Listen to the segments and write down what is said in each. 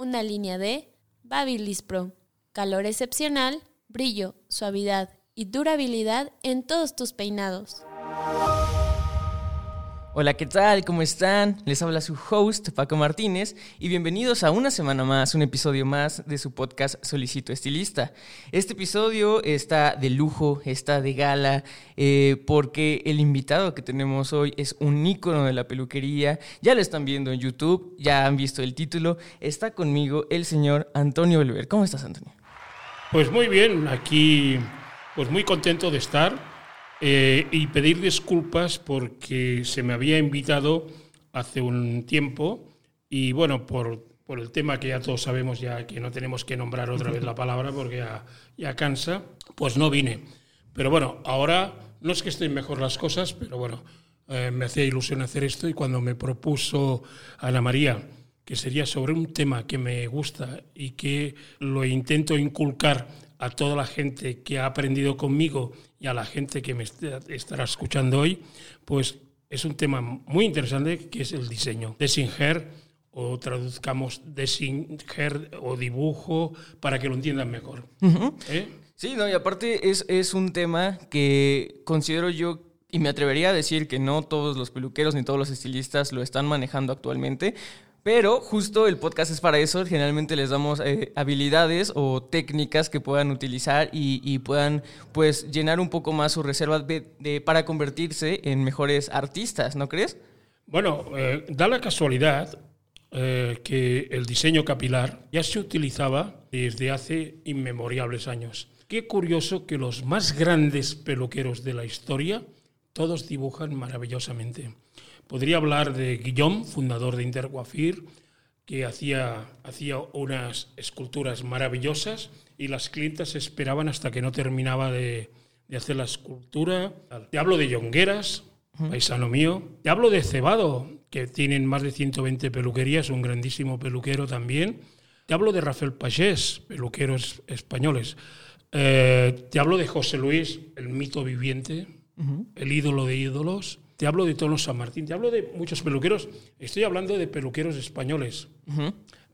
una línea de Babyliss Pro. Calor excepcional, brillo, suavidad y durabilidad en todos tus peinados. Hola, ¿qué tal? ¿Cómo están? Les habla su host, Paco Martínez, y bienvenidos a una semana más, un episodio más de su podcast Solicito Estilista. Este episodio está de lujo, está de gala, eh, porque el invitado que tenemos hoy es un ícono de la peluquería. Ya lo están viendo en YouTube, ya han visto el título. Está conmigo el señor Antonio Oliver. ¿Cómo estás, Antonio? Pues muy bien, aquí pues muy contento de estar eh, y pedir disculpas porque se me había invitado hace un tiempo y bueno, por, por el tema que ya todos sabemos, ya que no tenemos que nombrar otra vez la palabra porque ya, ya cansa, pues no vine. Pero bueno, ahora no es que estén mejor las cosas, pero bueno, eh, me hacía ilusión hacer esto y cuando me propuso Ana María que sería sobre un tema que me gusta y que lo intento inculcar a toda la gente que ha aprendido conmigo y a la gente que me estará escuchando hoy, pues es un tema muy interesante que es el diseño. Desinger o traduzcamos Desinger o dibujo para que lo entiendan mejor. ¿Eh? Sí, no, y aparte es, es un tema que considero yo y me atrevería a decir que no todos los peluqueros ni todos los estilistas lo están manejando actualmente, pero justo el podcast es para eso. Generalmente les damos eh, habilidades o técnicas que puedan utilizar y, puedan pues llenar un poco más su reserva para convertirse en mejores artistas, ¿no crees? Bueno, eh, da la casualidad eh, que el diseño capilar ya se utilizaba desde hace inmemorables años. Qué curioso que los más grandes peluqueros de la historia todos dibujan maravillosamente. Podría hablar de Guillaume, fundador de Interguafir, que hacía, hacía unas esculturas maravillosas y las clientas esperaban hasta que no terminaba de, hacer la escultura. Te hablo de Yongueras, paisano mío. Te hablo de Cebado, que tienen más de 120 peluquerías, un grandísimo peluquero también. Te hablo de Rafael Pagés, peluqueros españoles. Eh, te hablo de José Luis, el mito viviente, el ídolo de ídolos. Te hablo de Tono San Martín, te hablo de muchos peluqueros. Estoy hablando de peluqueros españoles.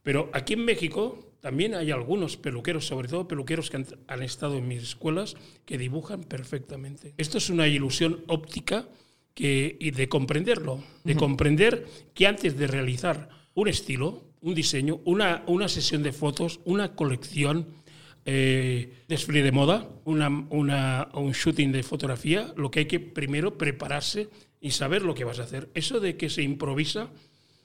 Pero aquí en México también hay algunos peluqueros, sobre todo peluqueros que han, estado en mis escuelas, que dibujan perfectamente. Esto es una ilusión óptica que, y de comprenderlo, de comprender que antes de realizar un estilo, un diseño, una, una sesión de fotos, una colección, eh, desfile de moda, una, una, un shooting de fotografía, lo que hay que primero prepararse y saber lo que vas a hacer. Eso de que se improvisa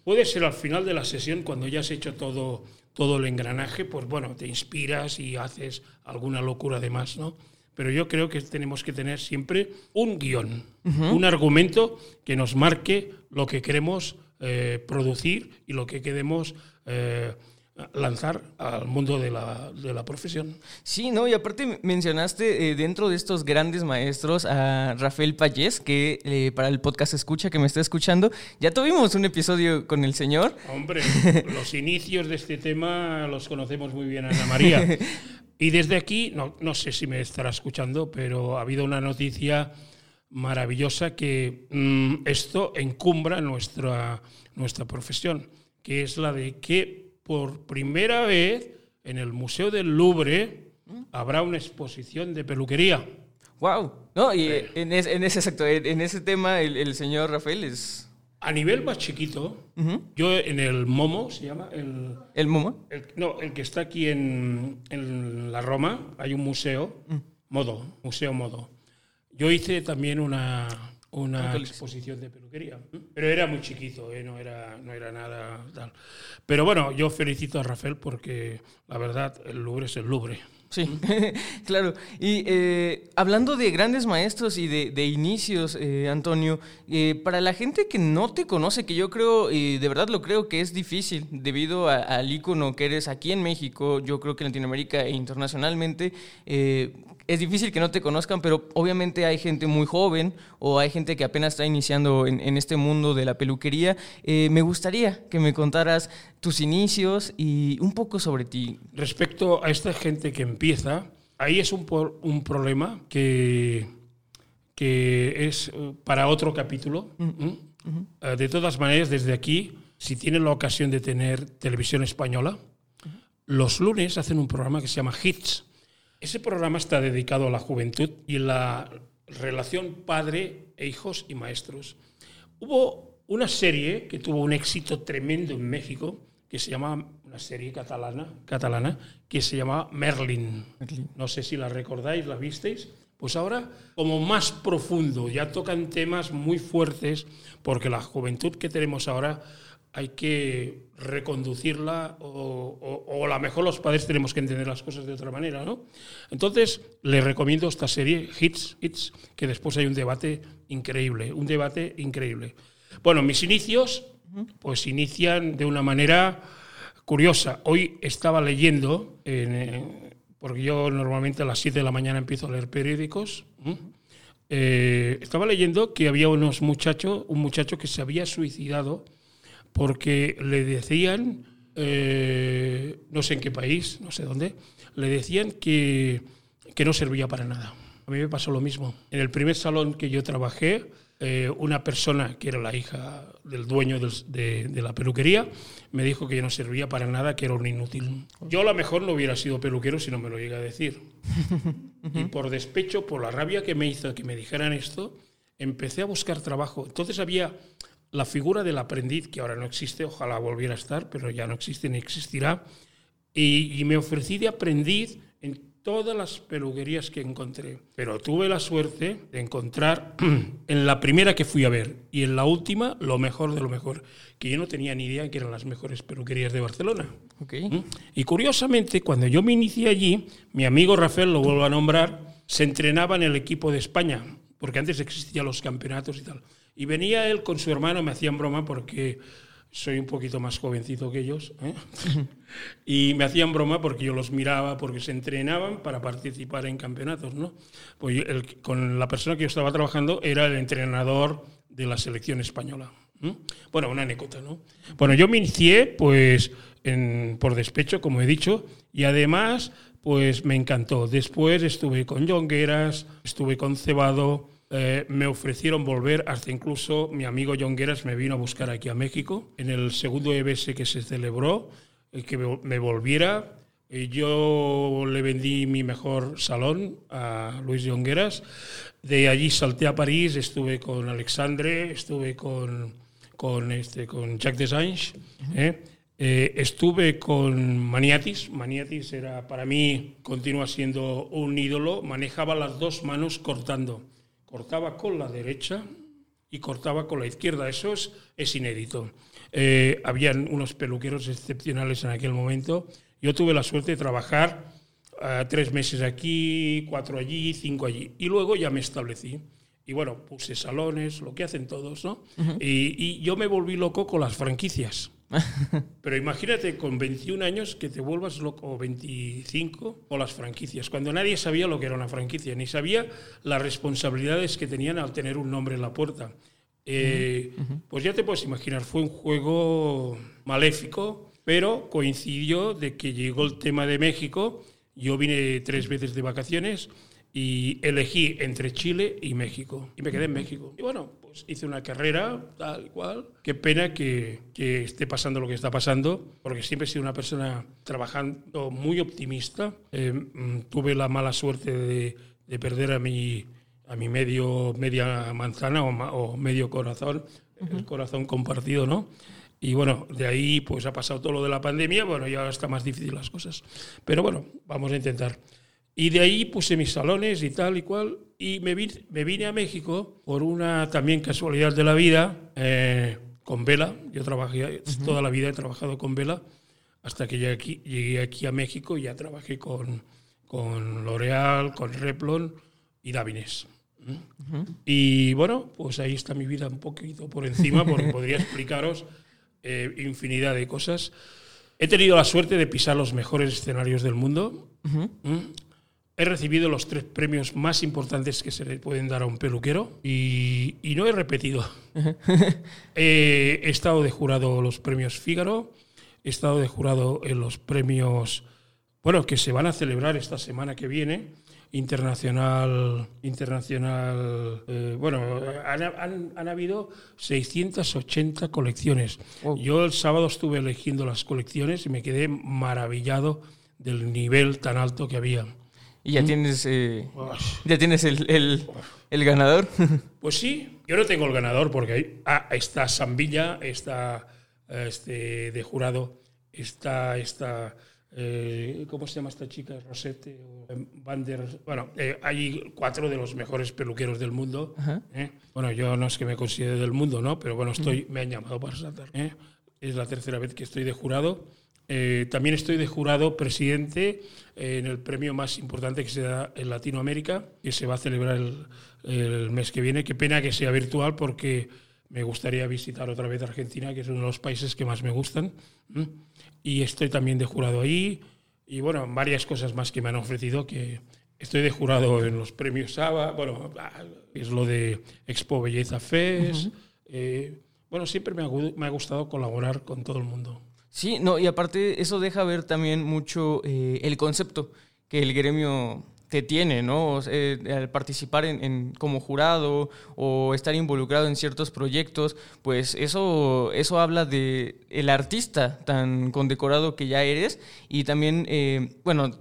puede ser al final de la sesión, cuando ya has hecho todo, todo el engranaje, pues bueno, te inspiras y haces alguna locura de más, ¿no? Pero yo creo que tenemos que tener siempre un guion, un argumento que nos marque lo que queremos eh, producir y lo que queremos eh, lanzar al mundo de la, de la, profesión. Sí, no, y aparte mencionaste eh, dentro de estos grandes maestros a Rafael Payés, que eh, para el podcast escucha, que me está escuchando, ya tuvimos un episodio con el señor. Hombre, los inicios de este tema los conocemos muy bien, Ana María. Y desde aquí, no, no sé si me estará escuchando, pero ha habido una noticia maravillosa que mm, esto encumbra nuestra, nuestra profesión, que es la de que por primera vez en el Museo del Louvre habrá una exposición de peluquería. ¡Wow! No, y en, ese, en ese tema el, señor Rafael es... A nivel más chiquito, yo en el Momo, ¿se llama? El, ¿El Momo? no, el que está aquí en, la Roma, hay un museo, mm. Modo, Museo Modo. Yo hice también una, una exposición de peluquería. Pero era muy chiquito, ¿eh? no, era, no era nada tal. Pero bueno, yo felicito a Rafael porque la verdad el Louvre es el Louvre. Sí, claro. Y eh, hablando de grandes maestros y de, inicios, eh, Antonio, eh, para la gente que no te conoce, que yo creo, y de verdad lo creo que es difícil, debido al ícono que eres aquí en México, yo creo que en Latinoamérica e internacionalmente, es difícil que no te conozcan, pero obviamente hay gente muy joven o hay gente que apenas está iniciando en, este mundo de la peluquería. Eh, me gustaría que me contaras tus inicios y un poco sobre ti. Respecto a esta gente que empieza, ahí es un, un problema que, que es eh, para otro capítulo. Eh, de todas maneras, desde aquí, si tienen la ocasión de tener televisión española, los lunes hacen un programa que se llama Hits ese programa está dedicado a la juventud y la relación padre e hijos y maestros. Hubo una serie que tuvo un éxito tremendo en México, que se llama, una serie catalana, catalana que se llama Merlin. No sé si la recordáis, la visteis. Pues ahora, como más profundo, ya tocan temas muy fuertes, porque la juventud que tenemos ahora hay que reconducirla o, o, a lo mejor los padres tenemos que entender las cosas de otra manera, ¿no? Entonces, les recomiendo esta serie, Hits, Hits, que después hay un debate increíble, un debate increíble. Bueno, mis inicios, pues inician de una manera curiosa. Hoy estaba leyendo, porque yo normalmente a las 7 de la mañana empiezo a leer periódicos, eh, estaba leyendo que había unos muchachos, un muchacho que se había suicidado porque le decían, eh, no sé en qué país, no sé dónde, le decían que, que, no servía para nada. A mí me pasó lo mismo. En el primer salón que yo trabajé, eh, una persona que era la hija del dueño de, de, la peluquería me dijo que yo no servía para nada, que era un inútil. Yo a lo mejor no hubiera sido peluquero si no me lo llega a decir. y por despecho, por la rabia que me hizo que me dijeran esto, empecé a buscar trabajo. Entonces había la figura del aprendiz, que ahora no existe, ojalá volviera a estar, pero ya no existe ni existirá, y, me ofrecí de aprendiz en todas las peluquerías que encontré. Pero tuve la suerte de encontrar en la primera que fui a ver y en la última lo mejor de lo mejor, que yo no tenía ni idea que eran las mejores peluquerías de Barcelona. ¿Mm? Y curiosamente, cuando yo me inicié allí, mi amigo Rafael, lo vuelvo a nombrar, se entrenaba en el equipo de España, porque antes existían los campeonatos y tal. Y venía él con su hermano, me hacían broma porque soy un poquito más jovencito que ellos, ¿eh? y me hacían broma porque yo los miraba, porque se entrenaban para participar en campeonatos, ¿no? Pues con la persona que yo estaba trabajando era el entrenador de la selección española. Bueno, una anécdota, ¿no? Bueno, yo me inicié, pues, por despecho, como he dicho, y además, pues, me encantó. Después estuve con Jongueras, estuve con Cebado, eh, me ofrecieron volver, hasta incluso mi amigo John Gueras me vino a buscar aquí a México, en el segundo EBS que se celebró, el que me volviera. Y yo le vendí mi mejor salón a Luis Jongueras. De allí salté a París, estuve con Alexandre, estuve con, con, este, con Jacques Desange. ¿eh? Eh, estuve con Maniatis. Maniatis era para mí, continúa siendo un ídolo. Manejaba las dos manos cortando cortaba con la derecha y cortaba con la izquierda. Eso es, es inédito. Eh, habían unos peluqueros excepcionales en aquel momento. Yo tuve la suerte de trabajar eh, tres meses aquí, cuatro allí, cinco allí. Y luego ya me establecí. Y bueno, puse salones, lo que hacen todos, ¿no? y, y yo me volví loco con las franquicias. Pero imagínate con 21 años que te vuelvas loco, o 25, o las franquicias, cuando nadie sabía lo que era una franquicia, ni sabía las responsabilidades que tenían al tener un nombre en la puerta. Eh, pues ya te puedes imaginar, fue un juego maléfico, pero coincidió de que llegó el tema de México, yo vine tres veces de vacaciones y elegí entre Chile y México, y me quedé en México. Y bueno, hice una carrera, tal cual. Qué pena que, que, esté pasando lo que está pasando, porque siempre he sido una persona trabajando muy optimista. Eh, mm, tuve la mala suerte de, de, perder a mi, a mi medio, media manzana o, medio corazón, el corazón compartido, ¿no? Y bueno, de ahí pues ha pasado todo lo de la pandemia, bueno, ya está más difícil las cosas. Pero bueno, vamos a intentar. Y de ahí puse mis salones y tal y cual. Y me vine, me vine a México por una también casualidad de la vida, eh, con Vela. Yo trabajé, toda la vida he trabajado con Vela, hasta que llegué aquí, llegué aquí a México y ya trabajé con, con L'Oreal, con Replon y Davines. Y bueno, pues ahí está mi vida un poquito por encima, porque podría explicaros eh, infinidad de cosas. He tenido la suerte de pisar los mejores escenarios del mundo. ¿Mm? He recibido los tres premios más importantes que se le pueden dar a un peluquero y, y no he repetido. he estado de jurado los premios Fígaro, he estado de jurado en los premios, bueno, que se van a celebrar esta semana que viene internacional, internacional eh, bueno, han, han, habido 680 colecciones. Yo el sábado estuve eligiendo las colecciones y me quedé maravillado del nivel tan alto que había. ¿Y ya ¿Mm? tienes, eh, ya tienes el, el, el, ganador? Pues sí, yo no tengo el ganador porque ahí ah, está Sambilla, está este, de jurado, está, está eh, ¿cómo se llama esta chica? Rosette o Van Bueno, eh, hay cuatro de los mejores peluqueros del mundo. ¿eh? Bueno, yo no es que me considere del mundo, ¿no? Pero bueno, estoy, me han llamado para saltar. Es la tercera vez que estoy de jurado. también estoy de jurado presidente en el premio más importante que se da en Latinoamérica, que se va a celebrar el, el mes que viene. Qué pena que sea virtual porque me gustaría visitar otra vez Argentina, que es uno de los países que más me gustan. Y estoy también de jurado ahí. Y bueno, varias cosas más que me han ofrecido, que estoy de jurado en los premios SABA, bueno, es lo de Expo Belleza Fest. Eh, bueno, siempre me ha, me ha, gustado colaborar con todo el mundo. Sí, no, y aparte eso deja ver también mucho eh, el concepto que el gremio te tiene, ¿no? Eh, al participar en, como jurado o estar involucrado en ciertos proyectos, pues eso, eso habla de el artista tan condecorado que ya eres y también, eh, bueno,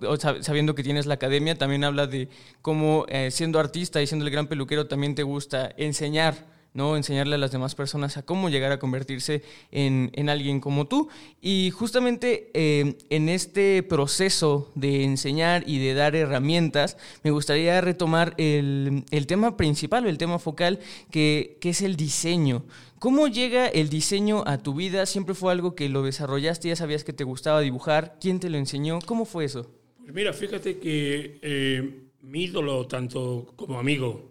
sabiendo que tienes la academia, también habla de cómo eh, siendo artista y siendo el gran peluquero también te gusta enseñar ¿no? Enseñarle a las demás personas a cómo llegar a convertirse en, alguien como tú. Y justamente eh, en este proceso de enseñar y de dar herramientas, me gustaría retomar el, tema principal, el tema focal, que, es el diseño. ¿Cómo llega el diseño a tu vida? ¿Siempre fue algo que lo desarrollaste? ¿Ya sabías que te gustaba dibujar? ¿Quién te lo enseñó? ¿Cómo fue eso? Pues mira, fíjate que eh, mi ídolo, tanto como amigo,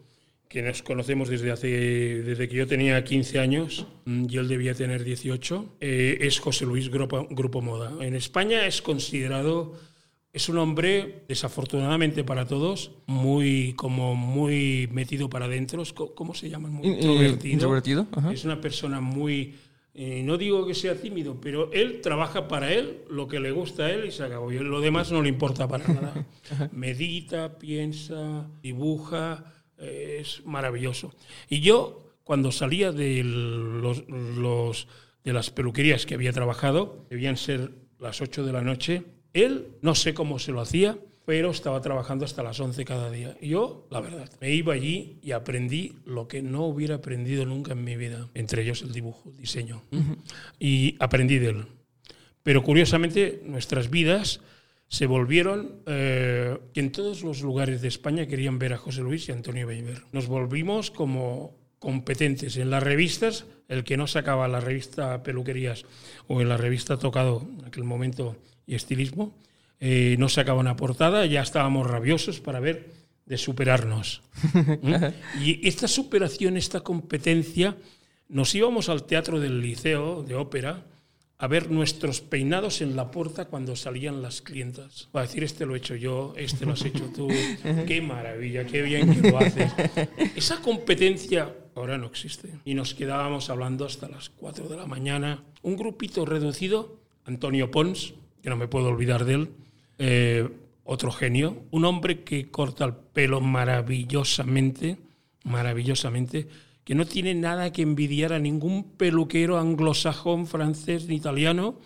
que nos conocemos desde, hace, desde que yo tenía 15 años mm, y él debía tener 18, eh, es José Luis Grupo, Grupo Moda. En España es considerado, es un hombre, desafortunadamente para todos, muy, como muy metido para adentro, ¿cómo se llama? Muy introvertido. introvertido es una persona muy... Eh, no digo que sea tímido, pero él trabaja para él, lo que le gusta a él y se acabó. Y lo demás no le importa para nada. Medita, piensa, dibuja, es maravilloso. Y yo, cuando salía de, los, de las peluquerías que había trabajado, debían ser las 8 de la noche, él, no sé cómo se lo hacía, pero estaba trabajando hasta las 11 cada día. Y yo, la verdad, me iba allí y aprendí lo que no hubiera aprendido nunca en mi vida, entre ellos el dibujo, el diseño. Y aprendí de él. Pero curiosamente, nuestras vidas se volvieron, eh, que en todos los lugares de España querían ver a José Luis y Antonio Weiber. Nos volvimos como competentes. En las revistas, el que no sacaba la revista Peluquerías o en la revista Tocado, en aquel momento, y Estilismo, eh, no sacaba una portada, ya estábamos rabiosos para ver de superarnos. ¿Mm? y esta superación, esta competencia, nos íbamos al teatro del liceo de ópera, a ver nuestros peinados en la puerta cuando salían las clientas. Va a decir, este lo he hecho yo, este lo has hecho tú. qué maravilla, qué bien que lo haces. Esa competencia ahora no existe. Y nos quedábamos hablando hasta las 4 de la mañana. Un grupito reducido, Antonio Pons, que no me puedo olvidar de él, eh, otro genio, un hombre que corta el pelo maravillosamente, maravillosamente que no tiene nada que envidiar a ningún peluquero anglosajón, francés ni italiano.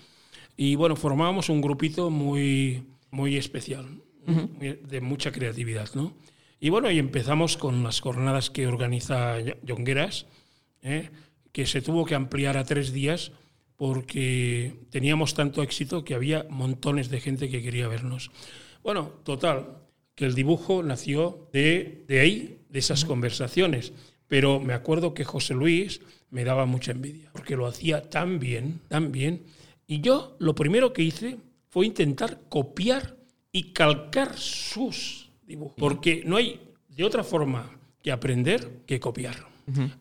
Y bueno, formábamos un grupito muy, muy especial, de mucha creatividad, ¿no? Y bueno, y empezamos con las jornadas que organiza Jongueras, ¿eh? que se tuvo que ampliar a tres días porque teníamos tanto éxito que había montones de gente que quería vernos. Bueno, total, que el dibujo nació de, de ahí, de esas conversaciones. Pero me acuerdo que José Luis me daba mucha envidia, porque lo hacía tan bien, tan bien. Y yo lo primero que hice fue intentar copiar y calcar sus dibujos. Porque no hay de otra forma que aprender que copiar.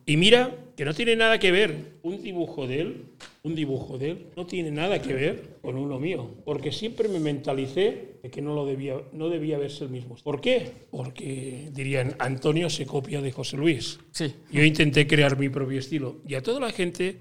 Y mira que no tiene nada que ver un dibujo de él, un dibujo de él, no tiene nada que ver con uno mío, porque siempre me mentalicé de que no lo debía, no debía verse el mismo. ¿Por qué? Porque dirían Antonio se copia de José Luis. Sí. Yo intenté crear mi propio estilo y a toda la gente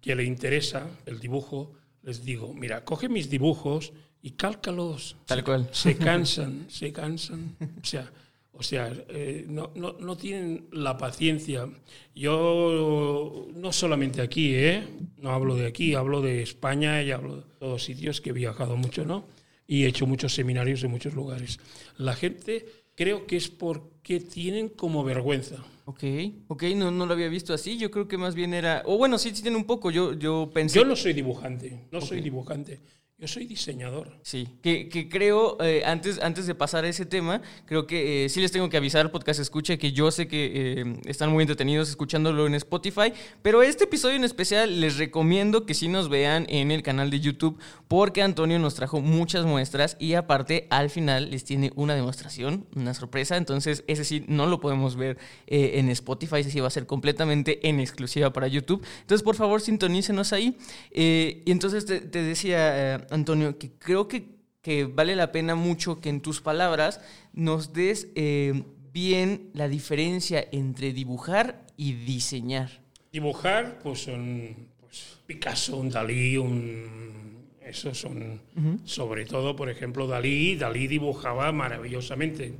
que le interesa el dibujo les digo, mira, coge mis dibujos y cálcalos. Tal cual. Se cansan, se cansan. O sea, o sea, eh, no, no, no, tienen la paciencia. Yo, no solamente aquí, ¿eh? No hablo de aquí, hablo de España y hablo de todos sitios que he viajado mucho, ¿no? Y he hecho muchos seminarios en muchos lugares. La gente creo que es porque tienen como vergüenza. Ok, ok, no, no lo había visto así. Yo creo que más bien era. O bueno, sí, sí tiene un poco. Yo, yo pensé. Yo no soy dibujante, no soy dibujante. Yo soy diseñador. Sí, que, que creo, eh, antes, antes de pasar a ese tema, creo que eh, sí les tengo que avisar podcast escucha que yo sé que eh, están muy entretenidos escuchándolo en Spotify, pero este episodio en especial les recomiendo que sí nos vean en el canal de YouTube porque Antonio nos trajo muchas muestras y aparte al final les tiene una demostración, una sorpresa, entonces ese sí no lo podemos ver en Spotify, ese sí va a ser completamente en exclusiva para YouTube. Entonces por favor sintonícenos ahí. y entonces te decía... Antonio, que creo que, que, vale la pena mucho que en tus palabras nos des eh, bien la diferencia entre dibujar y diseñar. Dibujar, pues son pues, Picasso, un Dalí, un... Esos son, sobre todo, por ejemplo, Dalí. Dalí dibujaba maravillosamente.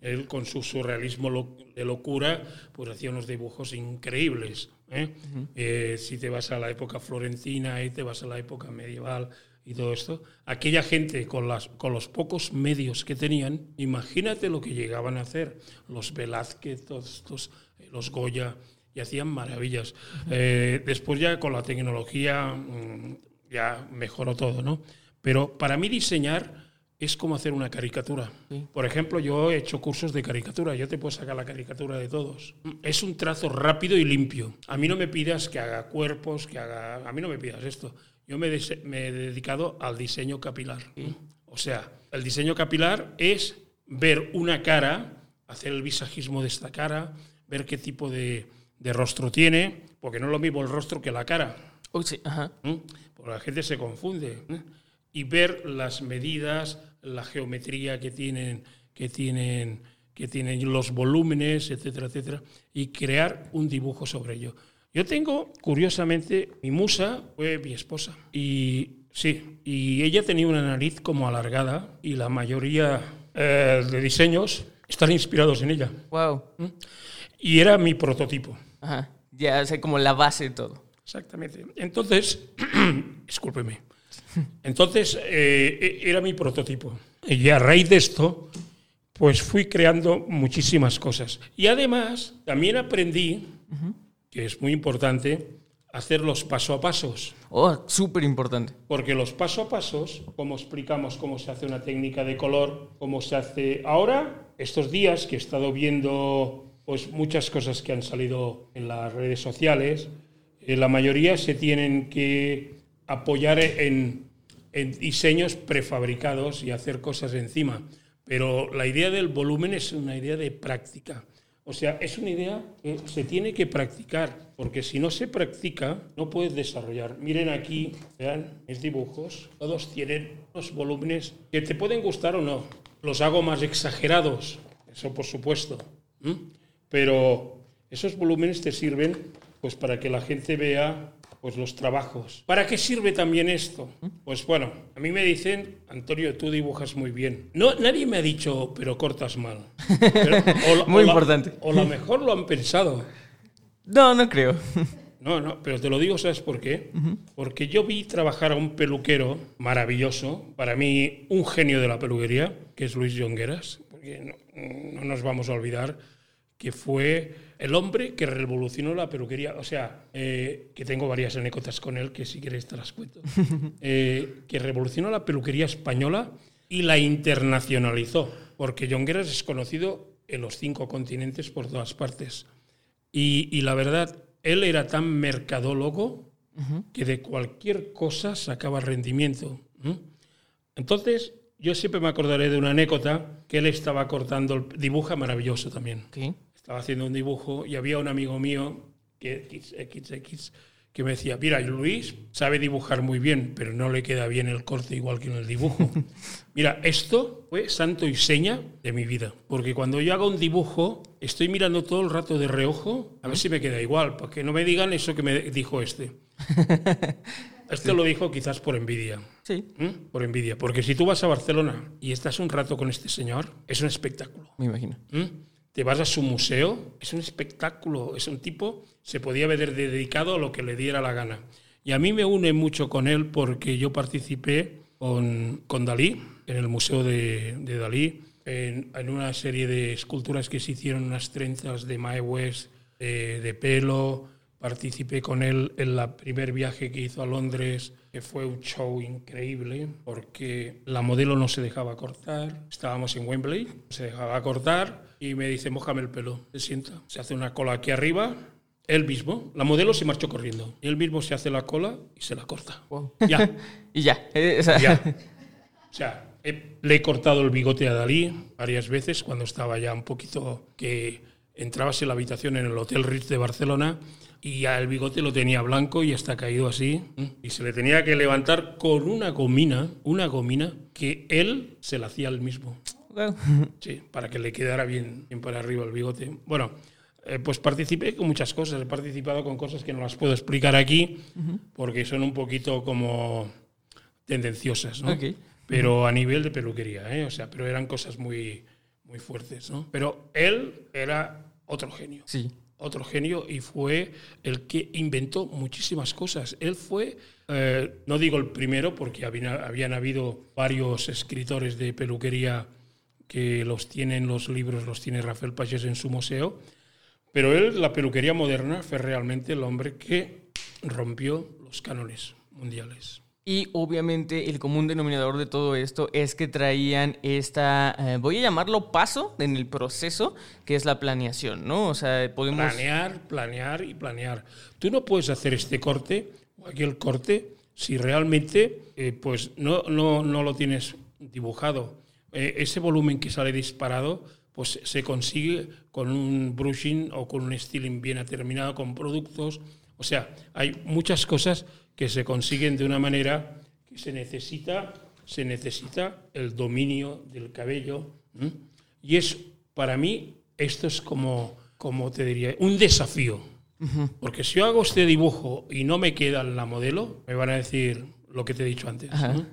Él, con su surrealismo de locura, pues hacía unos dibujos increíbles. ¿Eh? Eh, si te vas a la época florentina y te vas a la época medieval y todo esto, aquella gente con, las, con los pocos medios que tenían, imagínate lo que llegaban a hacer los Velázquez, todos eh, los Goya, y hacían maravillas. después ya con la tecnología mm, ya mejoró todo, ¿no? Pero para mí diseñar es como hacer una caricatura. Por ejemplo, yo he hecho cursos de caricatura, yo te puedo sacar la caricatura de todos. Es un trazo rápido y limpio. A mí no me pidas que haga cuerpos, que haga... A mí no me pidas esto. Yo me, he dedicado al diseño capilar. O sea, el diseño capilar es ver una cara, hacer el visajismo de esta cara, ver qué tipo de, rostro tiene, porque no es lo mismo el rostro que la cara. sí. Ajá. Porque la gente se confunde y ver las medidas, la geometría que tienen, que tienen, que tienen los volúmenes, etcétera, etcétera, y crear un dibujo sobre ello. Yo tengo, curiosamente, mi musa fue mi esposa. Y sí, y ella tenía una nariz como alargada y la mayoría eh, de diseños están inspirados en ella. Wow. ¿Mm? Y era mi prototipo. Ajá. Ya sé como la base de todo. Exactamente. Entonces, discúlpeme. Entonces, eh, e-, era mi prototipo. Y a raíz de esto, pues fui creando muchísimas cosas. Y además, también aprendí, que es muy importante, hacer los paso a pasos. Oh, súper importante. Porque los paso a pasos, como explicamos cómo se hace una técnica de color, cómo se hace ahora, estos días que he estado viendo pues muchas cosas que han salido en las redes sociales, eh, la mayoría se tienen que apoyar en, diseños prefabricados y hacer cosas encima. Pero la idea del volumen es una idea de práctica. O sea, es una idea que se tiene que practicar, porque si no se practica, no puedes desarrollar. Miren aquí, vean mis dibujos, todos tienen unos volúmenes que te pueden gustar o no. Los hago más exagerados, eso por supuesto. Pero esos volúmenes te sirven pues para que la gente vea pues los trabajos. ¿Para qué sirve también esto? Pues bueno, a mí me dicen, Antonio, tú dibujas muy bien. No, nadie me ha dicho, pero cortas mal. muy importante. o a lo mejor lo han pensado. No, no creo. No, no, pero te lo digo, ¿sabes por qué? Porque yo vi trabajar a un peluquero maravilloso, para mí un genio de la peluquería, que es Luis Jongueras, porque no nos vamos a olvidar que fue el hombre que revolucionó la peluquería. O sea, eh, que tengo varias anécdotas con él que si quieres te las cuento. Eh, que revolucionó la peluquería española y la internacionalizó, porque Jongueras es conocido en los cinco continentes por todas partes. Y, la verdad, él era tan mercadólogo que de cualquier cosa sacaba rendimiento. Entonces, yo siempre me acordaré de una anécdota que él estaba cortando, el, dibuja maravilloso también. Estaba haciendo un dibujo y había un amigo mío, que XX, que me decía, mira, Luis sabe dibujar muy bien, pero no le queda bien el corte igual que en el dibujo. mira, esto fue santo y seña de mi vida, porque cuando yo hago un dibujo, estoy mirando todo el rato de reojo, a ver si me queda igual, para que no me digan eso que me dijo este. Este lo dijo quizás por envidia. Sí, ¿Mm? Por envidia. Porque si tú vas a Barcelona y estás un rato con este señor, es un espectáculo. me imagino. ¿Mm? Te vas a su museo, es un espectáculo. Es un tipo, se podía haber dedicado a lo que le diera la gana. Y a mí me une mucho con él porque yo participé con, con Dalí, en el Museo de, de Dalí, en, en una serie de esculturas que se hicieron, unas trenzas de Mae West, de, de pelo, Participé con él en el primer viaje que hizo a Londres, que fue un show increíble, porque la modelo no se dejaba cortar. Estábamos en Wembley, se dejaba cortar y me dice, mojame el pelo. Se sienta, se hace una cola aquí arriba, él mismo. La modelo se marchó corriendo. Él mismo se hace la cola y se la corta. Wow. Ya. y ya. eh, o sea, Ya. O sea, he- le he cortado el bigote a Dalí varias veces cuando estaba ya un poquito que entrabas en la habitación en el Hotel Ritz de Barcelona y ya el bigote lo tenía blanco y está caído así y se le tenía que levantar con una gomina, una gomina que él se la hacía él mismo. Sí, para que le quedara bien, bien para arriba el bigote. Bueno, eh, pues participé con muchas cosas. He participado con cosas que no las puedo explicar aquí porque son un poquito como tendenciosas, ¿no? Pero a nivel de peluquería, ¿eh? O sea, pero eran cosas muy, muy fuertes, ¿no? Pero él era otro genio Sí. otro genio y fue el que inventó muchísimas cosas. Él fue, eh, no digo el primero, porque había- habían habido varios escritores de peluquería que los tienen los libros, los tiene Rafael Pagés en su museo, pero él, la peluquería moderna, fue realmente el hombre que rompió los cánones mundiales. Y obviamente el común denominador de todo esto es que traían esta, eh, voy a llamarlo paso en el proceso, que es la planeación, ¿no? O sea, podemos... Planear, planear y planear. Tú no puedes hacer este corte o aquel corte si realmente eh, pues no, no, no lo tienes dibujado. Eh, ese volumen que sale disparado pues se consigue con un brushing o con un styling bien determinado, con productos. O sea, hay muchas cosas que se consiguen de una manera que se necesita, se necesita el dominio del cabello. Y es, para mí, esto es como, como te diría, un desafío. Porque si yo hago este dibujo y no me queda la modelo, me van a decir lo que te he dicho antes. ¿no?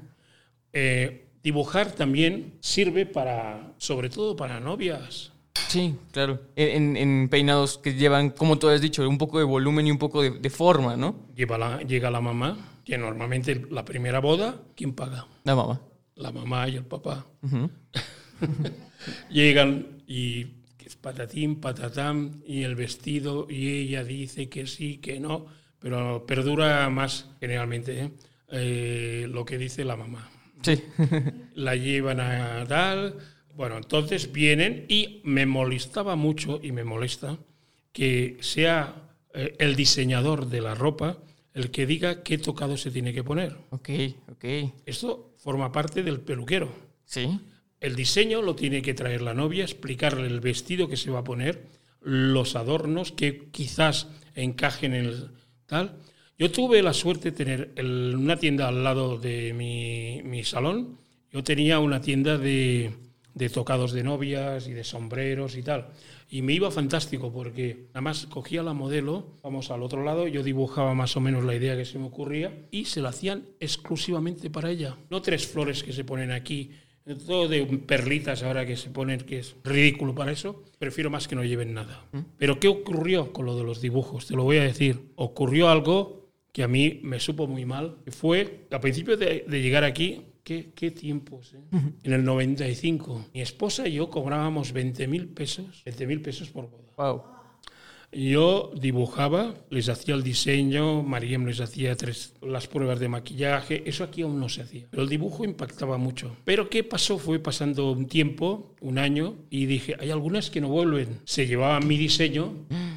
Eh, dibujar también sirve para, sobre todo para novias. Sí, claro. En, en peinados que llevan, como tú has dicho, un poco de volumen y un poco de, de forma, ¿no? Lleva la- llega la mamá, que normalmente la primera boda, ¿quién paga? La mamá. La mamá y el papá. Ujú. Llegan y es patatín, patatán, y el vestido, y ella dice que sí, que no, pero perdura más generalmente ¿eh? Eh, lo que dice la mamá. Sí. la llevan a tal. Bueno, entonces vienen y me molestaba mucho y me molesta que sea eh, el diseñador de la ropa el que diga qué tocado se tiene que poner. ok, ok. Esto forma parte del peluquero. Sí. El diseño lo tiene que traer la novia, explicarle el vestido que se va a poner, los adornos que quizás encajen en el tal. Yo tuve la suerte de tener el- una tienda al lado de mi, mi salón. Yo tenía una tienda de, de tocados de novias y de sombreros y tal. Y me iba fantástico porque nada más cogía la modelo, vamos al otro lado, yo dibujaba más o menos la idea que se me ocurría y se la hacían exclusivamente para ella. No tres flores que se ponen aquí, todo de perlitas ahora que se ponen, que es ridículo para eso. Prefiero más que no lleven nada. Pero ¿qué ocurrió con lo de los dibujos? Te lo voy a decir. Ocurrió algo que a mí me supo muy mal. que Fue, a principio de, de llegar aquí, ¿qué, qué tiempos? eh? En el 95, mi esposa y yo cobrábamos 20 mil pesos, 20 mil pesos por boda. Wow. Yo dibujaba, les hacía el diseño, Mariem les hacía tres, las pruebas de maquillaje, eso aquí aún no se hacía. Pero el dibujo impactaba mucho. Pero ¿qué pasó? Fue pasando un tiempo, un año, y dije, hay algunas que no vuelven. Se llevaban mi diseño y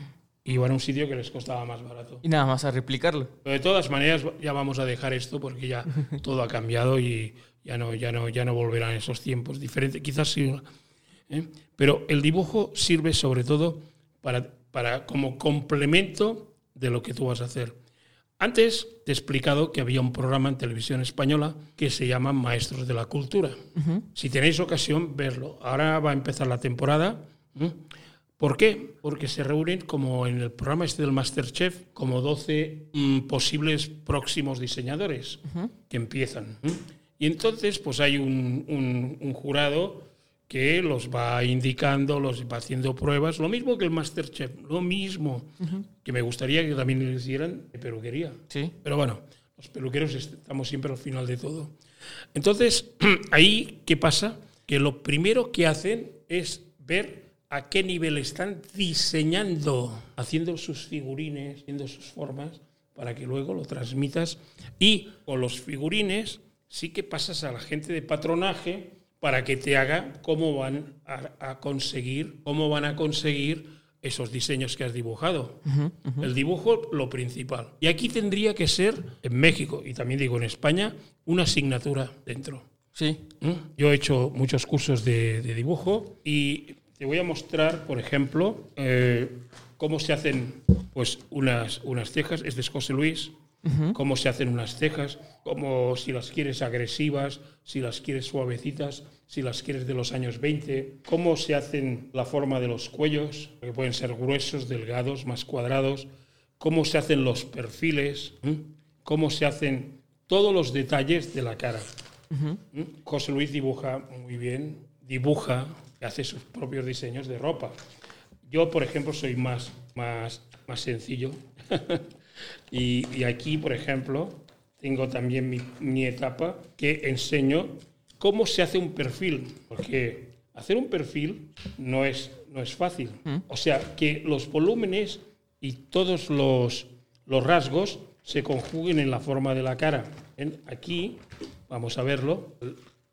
iban a un sitio que les costaba más barato. Y nada más a replicarlo. Pero de todas maneras, ya vamos a dejar esto porque ya todo ha cambiado y ya no, ya no, ya no volverán esos tiempos diferentes, quizás sí. ¿eh? Pero el dibujo sirve sobre todo para, para como complemento de lo que tú vas a hacer. Antes te he explicado que había un programa en televisión española que se llama Maestros de la Cultura. Si tenéis ocasión, verlo. Ahora va a empezar la temporada. ¿eh? ¿Por qué? Porque se reúnen, como en el programa este del Masterchef, como 12 mm, posibles próximos diseñadores que empiezan. Y entonces, pues hay un, un- un jurado que los va indicando, los va haciendo pruebas, lo mismo que el Masterchef, lo mismo, que me gustaría que también lo hicieran de peluquería. Sí. Pero bueno, los peluqueros estamos siempre al final de todo. Entonces, ahí, ¿qué pasa? Que lo primero que hacen es ver a qué nivel están diseñando, haciendo sus figurines, haciendo sus formas, para que luego lo transmitas. Y con los figurines sí que pasas a la gente de patronaje para que te haga cómo van a, a conseguir, cómo van a conseguir esos diseños que has dibujado. El dibujo, lo principal. Y aquí tendría que ser, en México, y también digo en España, una asignatura dentro. Sí. ¿Mm? Yo he hecho muchos cursos de, de dibujo y te voy a mostrar, por ejemplo, eh, cómo se hacen pues, unas, unas cejas. Este es José Luis. Cómo se hacen unas cejas, como si las quieres agresivas, si las quieres suavecitas, si las quieres de los años 20, cómo se hacen la forma de los cuellos, que pueden ser gruesos, delgados, más cuadrados, cómo se hacen los perfiles, ¿m? cómo se hacen todos los detalles de la cara. ¿Mm? José Luis dibuja muy bien, dibuja, hace sus propios diseños de ropa. Yo, por ejemplo, soy más, más, más sencillo. y, y aquí, por ejemplo, tengo también mi, mi etapa que enseño cómo se hace un perfil. Porque hacer un perfil no es, no es fácil. O sea, que los volúmenes y todos los, los rasgos se conjuguen en la forma de la cara. ¿Ven? Aquí, vamos a verlo,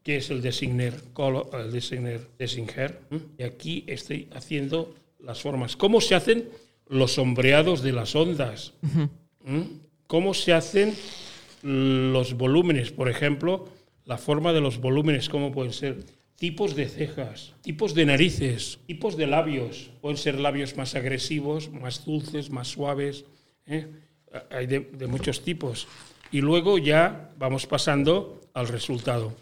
que es el designer, color, el designer, designer, ¿m? y aquí estoy haciendo las formas. ¿Cómo se hacen los sombreados de las ondas? ¿M? ¿Cómo se hacen los volúmenes? Por ejemplo, la forma de los volúmenes, ¿cómo pueden ser? Tipos de cejas, tipos de narices, tipos de labios. Pueden ser labios más agresivos, más dulces, más suaves. ¿eh? Hay de, de muchos tipos. Y luego ya vamos pasando al resultado.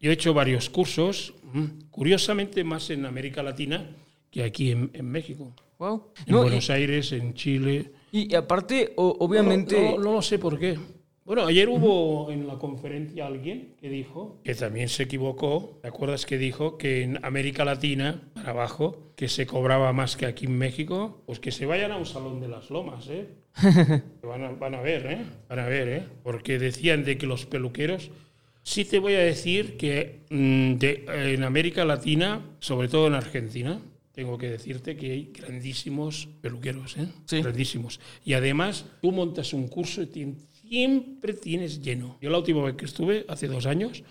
Yo he hecho varios cursos, mm, curiosamente más en América Latina que aquí en, en México. Wow. En No, Buenos y, Aires, en Chile. y aparte, o- obviamente. No, no- no lo sé por qué. Bueno, ayer hubo en la conferencia alguien que dijo, que también se equivocó, ¿te acuerdas que dijo que en América Latina, para abajo, que se cobraba más que aquí en México? Pues que se vayan a un salón de las lomas, ¿eh? van, a, van a ver, ¿eh? Van a ver, ¿eh? Porque decían de que los peluqueros... Sí te voy a decir que mm, de- en América Latina, sobre todo en Argentina, tengo que decirte que hay grandísimos peluqueros, ¿eh? Sí. grandísimos. Y además, tú montas un curso y siempre tienes lleno. Yo la última vez que estuve, hace dos años,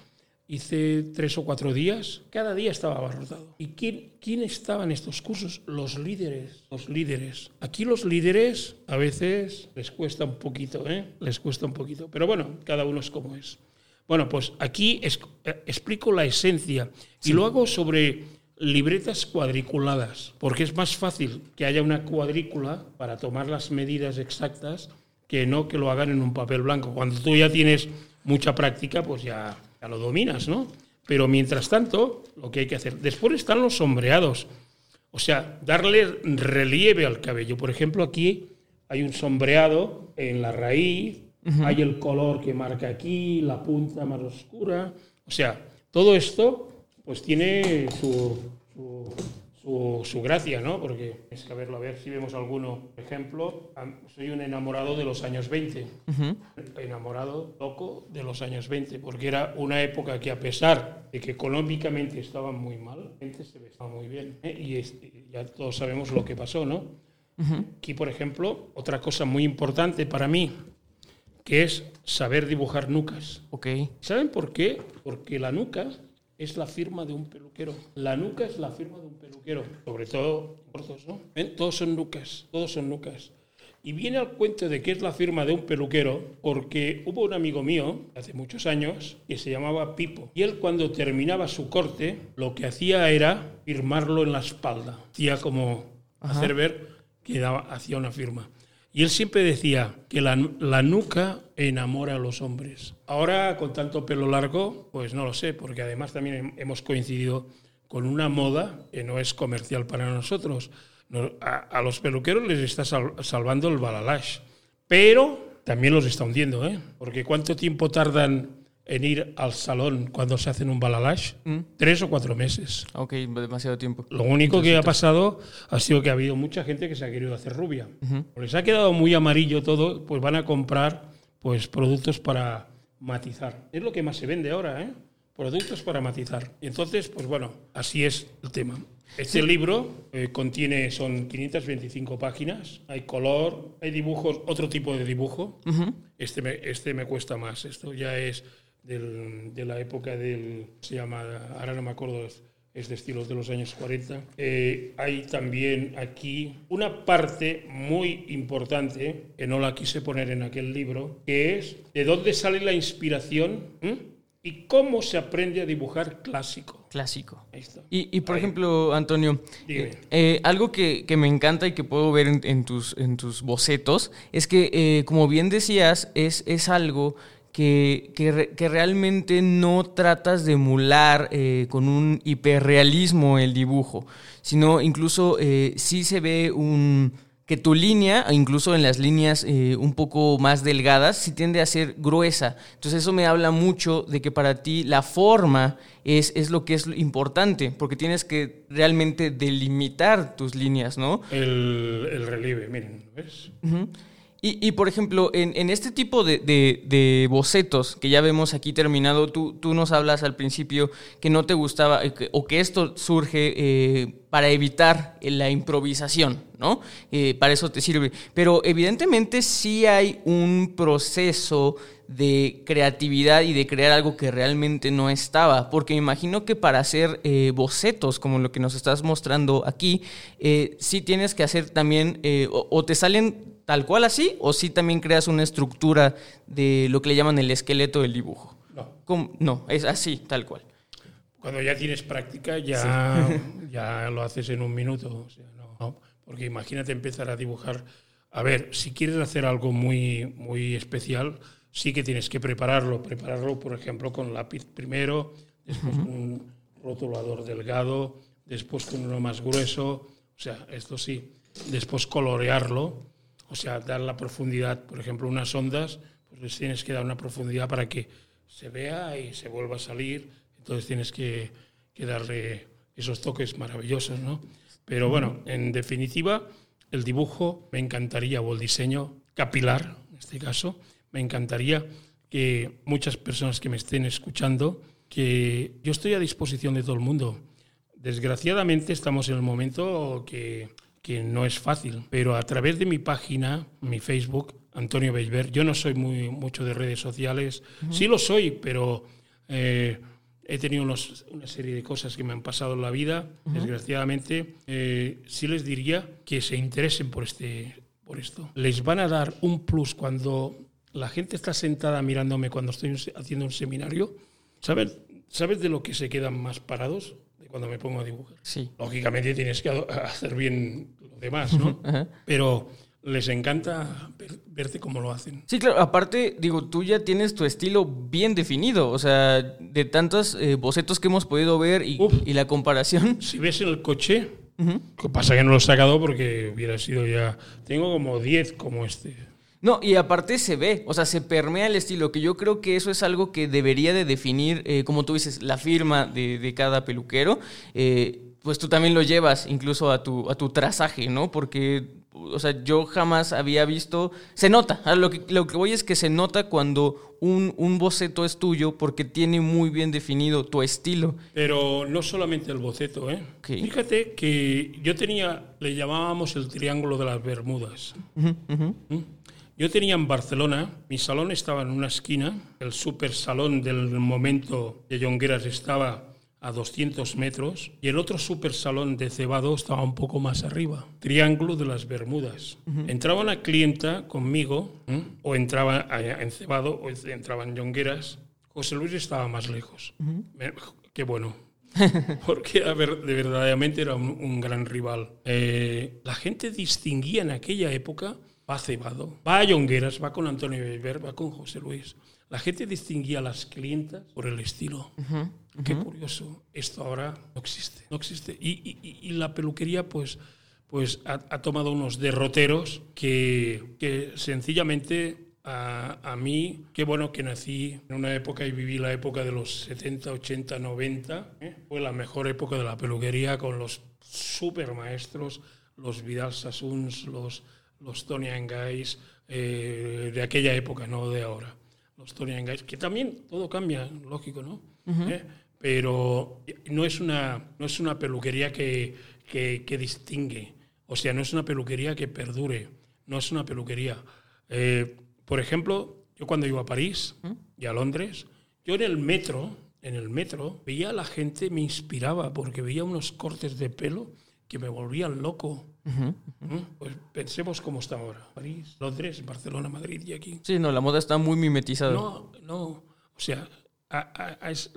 hice tres o cuatro días, cada día estaba abarrotado. ¿Y quién, quién estaba en estos cursos? Los líderes, los líderes. Aquí los líderes a veces les cuesta un poquito, ¿eh? Les cuesta un poquito. Pero bueno, cada uno es como es. Bueno, pues aquí es- eh, explico la esencia y lo hago sobre libretas cuadriculadas, porque es más fácil que haya una cuadrícula para tomar las medidas exactas que no que lo hagan en un papel blanco. Cuando tú ya tienes mucha práctica, pues ya, ya lo dominas, ¿no? Pero mientras tanto, lo que hay que hacer. Después están los sombreados. O sea, darle relieve al cabello. Por ejemplo, aquí hay un sombreado en la raíz, hay el color que marca aquí, la punta más oscura. O sea, todo esto pues tiene su, su, su- su gracia, ¿no? Porque es que a verlo, a ver si vemos alguno. Por ejemplo, soy un enamorado de los años 20 enamorado, loco de los años 20, porque era una época que a pesar de que económicamente estaban muy mal, la gente se vestía muy bien. ¿eh? Y es- y ya todos sabemos lo que pasó, ¿no? Aquí, por ejemplo, otra cosa muy importante para mí, que es saber dibujar nucas. Ok. ¿Saben por qué? Porque la nuca es la firma de un peluquero. La nuca es la firma de un peluquero. Sobre todo cortos, ¿no? ¿Ven? Todos son nucas, todos son nucas. Y viene al cuento de que es la firma de un peluquero porque hubo un amigo mío hace muchos años que se llamaba Pipo. Y él cuando terminaba su corte lo que hacía era firmarlo en la espalda. Hacía como hacer ver que daba, hacía una firma. Y él siempre decía que la, la, nuca enamora a los hombres. Ahora, con tanto pelo largo, pues no lo sé, porque además también hemos coincidido con una moda que no es comercial para nosotros a, los peluqueros les está salvando el balalash, pero también los está hundiendo, ¿eh? Porque ¿cuánto tiempo tardan en ir al salón cuando se hacen un balalash? Mm. Tres o cuatro meses. Ok, demasiado tiempo. Lo único que ha pasado ha sido que ha habido mucha gente que se ha querido hacer rubia. Porque se ha quedado muy amarillo todo, pues van a comprar pues productos para matizar. Es lo que más se vende ahora, ¿eh? Productos para matizar. Y entonces, pues bueno, así es el tema. Este libro eh, contiene, son 525 páginas, hay color, hay dibujos, otro tipo de dibujo. este, me, este me cuesta más, esto ya es de la época del, se llama, ahora no me acuerdo, es de estilos de los años 40. Eh, hay también aquí una parte muy importante, que no la quise poner en aquel libro, que es de dónde sale la inspiración. ¿Y cómo se aprende a dibujar clásico? Clásico. Ahí está. Y, por ejemplo, Antonio, eh, eh, algo que, me encanta y que puedo ver en, tus, en tus bocetos es que, como bien decías, es, es algo que, que, realmente no tratas de emular con un hiperrealismo el dibujo, sino incluso sí se ve un que tu línea, incluso en las líneas eh, un poco más delgadas, sí tiende a ser gruesa. Entonces eso me habla mucho de que para ti la forma es, es lo que es importante, porque tienes que realmente delimitar tus líneas, ¿no? El, el relieve, miren, ¿ves? Y, por ejemplo, en, este tipo de, bocetos que ya vemos aquí terminado, tú, tú, nos hablas al principio que no te gustaba eh, o que esto surge eh, para evitar la improvisación, ¿no? Eh, para eso te sirve. Pero evidentemente sí hay un proceso de creatividad y de crear algo que realmente no estaba, porque me imagino que para hacer bocetos como lo que nos estás mostrando aquí, sí tienes que hacer también, o te salen tal cual así o si también creas una estructura de lo que le llaman el esqueleto del dibujo? No. No, es así, tal cual. Cuando ya tienes práctica ya, ya lo haces en un minuto. no, porque imagínate empezar a dibujar. A ver, si quieres hacer algo muy, muy especial, sí que tienes que prepararlo. Prepararlo, por ejemplo, con lápiz primero, después con un rotulador delgado, después con uno más grueso. O sea, esto sí. Después colorearlo o sea, dar la profundidad, por ejemplo, unas ondas, pues les tienes que dar una profundidad para que se vea y se vuelva a salir. Entonces tienes que, darle esos toques maravillosos, ¿no? Pero bueno, en definitiva, el dibujo me encantaría, o el diseño capilar, en este caso, me encantaría que muchas personas que me estén escuchando, que yo estoy a disposición de todo el mundo. Desgraciadamente estamos en el momento que que no es fácil, pero a través de mi página, mi Facebook, Antonio Beisberg, yo no soy muy mucho de redes sociales, sí lo soy, pero eh, he tenido una serie de cosas que me han pasado en la vida, desgraciadamente, eh, sí les diría que se interesen por, este, por esto. Les van a dar un plus cuando la gente está sentada mirándome cuando estoy haciendo un seminario. ¿Sabes, ¿Sabes de lo que se quedan más parados? cuando me pongo a dibujar. Sí. Lógicamente tienes que hacer bien demás, ¿no? Pero les encanta verte cómo lo hacen. Sí, claro. Aparte, digo, tú ya tienes tu estilo bien definido. O sea, de tantos eh, bocetos que hemos podido ver y, la comparación. Si ves el coche, que pasa que no lo he sacado porque hubiera sido ya... Tengo como 10 como este. No, y aparte se ve, o sea, se permea el estilo, que yo creo que eso es algo que debería de definir, eh, como tú dices, la firma de, de cada peluquero. Eh, pues tú también lo llevas incluso a tu, a tu trazaje, ¿no? Porque, o sea, yo jamás había visto, se nota, lo que, lo que voy es que se nota cuando un, un, boceto es tuyo porque tiene muy bien definido tu estilo. Pero no solamente el boceto, ¿eh? Fíjate que yo tenía, le llamábamos el triángulo de las Bermudas. ¿Mm? Yo tenía en Barcelona, mi salón estaba en una esquina, el super salón del momento de Jongueras estaba a 200 metros y el otro super salón de cebado estaba un poco más arriba, Triángulo de las Bermudas. Entraba una clienta conmigo ¿eh? o entraba a- en cebado o entraba en Yongueras. José Luis estaba más lejos. Me- Qué bueno. Porque a ver, de verdaderamente era un, un gran rival. Eh, la gente distinguía en aquella época, va a Cebado, va a Yongueras, va con Antonio Beber, va con José Luis. La gente distinguía a las clientas por el estilo. Qué curioso. Esto ahora no existe. No existe. Y, y- y- la peluquería, pues, pues ha, ha tomado unos derroteros que, que sencillamente a, a mí, qué bueno que nací en una época y viví la época de los 70, 80, 90. ¿eh? Fue la mejor época de la peluquería con los super maestros, los Vidal Sassoons, los, los Tony Angais, eh, de aquella época, no de ahora. Los Tony Angais, que también todo cambia, lógico, ¿no? ¿Eh? Pero no es una, no es una peluquería que, que, que distingue. O sea, no es una peluquería que perdure. No es una peluquería. Eh, por ejemplo, yo cuando iba a París y a Londres, yo en el metro, en el metro, veía a la gente, me inspiraba porque veía unos cortes de pelo que me volvían loco. ¿Mm? Pues pensemos cómo está ahora. París, Londres, Barcelona, Madrid y aquí. Sí, no, la moda está muy mimetizada. No, no. O sea, a- a- es-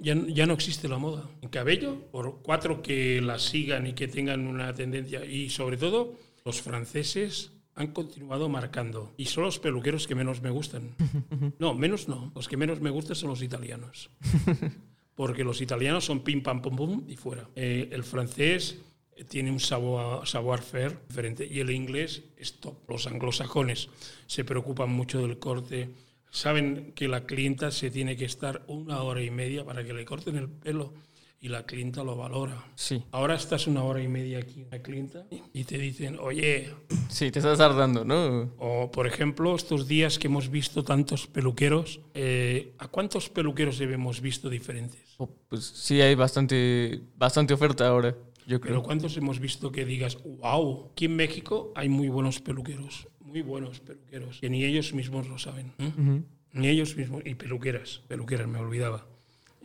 ya, ya- no existe la moda. En cabello, por cuatro que la sigan y que tengan una tendencia. Y sobre todo, los franceses han continuado marcando. Y son los peluqueros que menos me gustan. No, menos no. Los que menos me gustan son los italianos. Porque los italianos son pim, pam, pum, pum y fuera. Eh, el francés eh, tiene un savoir, savoir-faire diferente y el inglés es top. Los anglosajones se preocupan mucho del corte. Saben que la clienta se tiene que estar una hora y media para que le corten el pelo y la clienta lo valora. Sí, Ahora estás una hora y media aquí con la clienta y te dicen, oye, sí, te estás tardando, ¿no? o, por ejemplo, estos días que hemos visto tantos peluqueros, eh, ¿a cuántos peluqueros hemos visto diferentes? Oh, Pues sí, hay bastante, bastante oferta ahora, yo Pero creo. ¿cuántos hemos visto que digas, wow, aquí en México hay muy buenos peluqueros, muy buenos peluqueros, que ni ellos mismos lo saben, ¿eh? ni ellos mismos, y peluqueras, peluqueras, me olvidaba.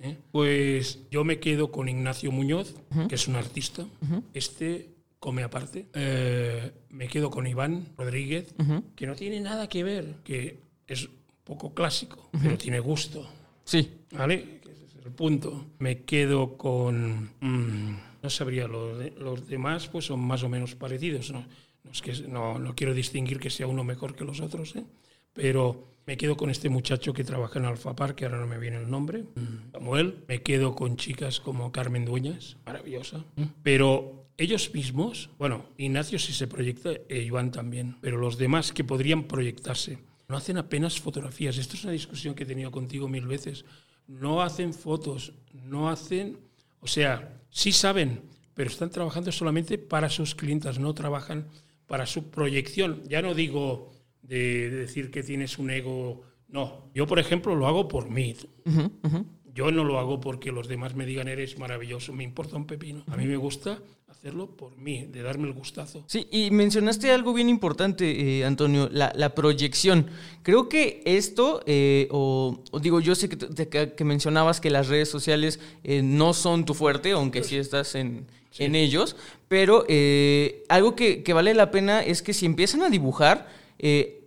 ¿eh? Pues yo me quedo con Ignacio Muñoz, que es un artista, este come aparte, Eh, me quedo con Iván Rodríguez, que no tiene nada que ver, que es un poco clásico, pero tiene gusto. Sí, ¿Vale? Ese es el punto. Me quedo con... mm, no sabría, los, de- los demás pues son más o menos parecidos. No, no, es que, no, no quiero distinguir que sea uno mejor que los otros, ¿eh? pero me quedo con este muchacho que trabaja en Alfapar, que ahora no me viene el nombre, Samuel. Me quedo con chicas como Carmen Dueñas, maravillosa. Pero ellos mismos, bueno, Ignacio si se proyecta, e Iván también, pero los demás que podrían proyectarse, no hacen apenas fotografías. Esto es una discusión que he tenido contigo mil veces. No hacen fotos, no hacen, o sea, sí saben, pero están trabajando solamente para sus clientas, no trabajan para su proyección. Ya no digo de, de decir que tienes un ego, no. Yo, por ejemplo, lo hago por mí. Yo no lo hago porque los demás me digan eres maravilloso, me importa un pepino. A mí me gusta hacerlo por mí, de darme el gustazo. Sí, y mencionaste algo bien importante, eh, Antonio, la, la proyección. Creo que esto, eh, o, o digo, yo sé que, te- que- que mencionabas que las redes sociales eh, no son tu fuerte, aunque sí estás en, en ellos, pero eh, algo que, que vale la pena es que si empiezan a dibujar, eh,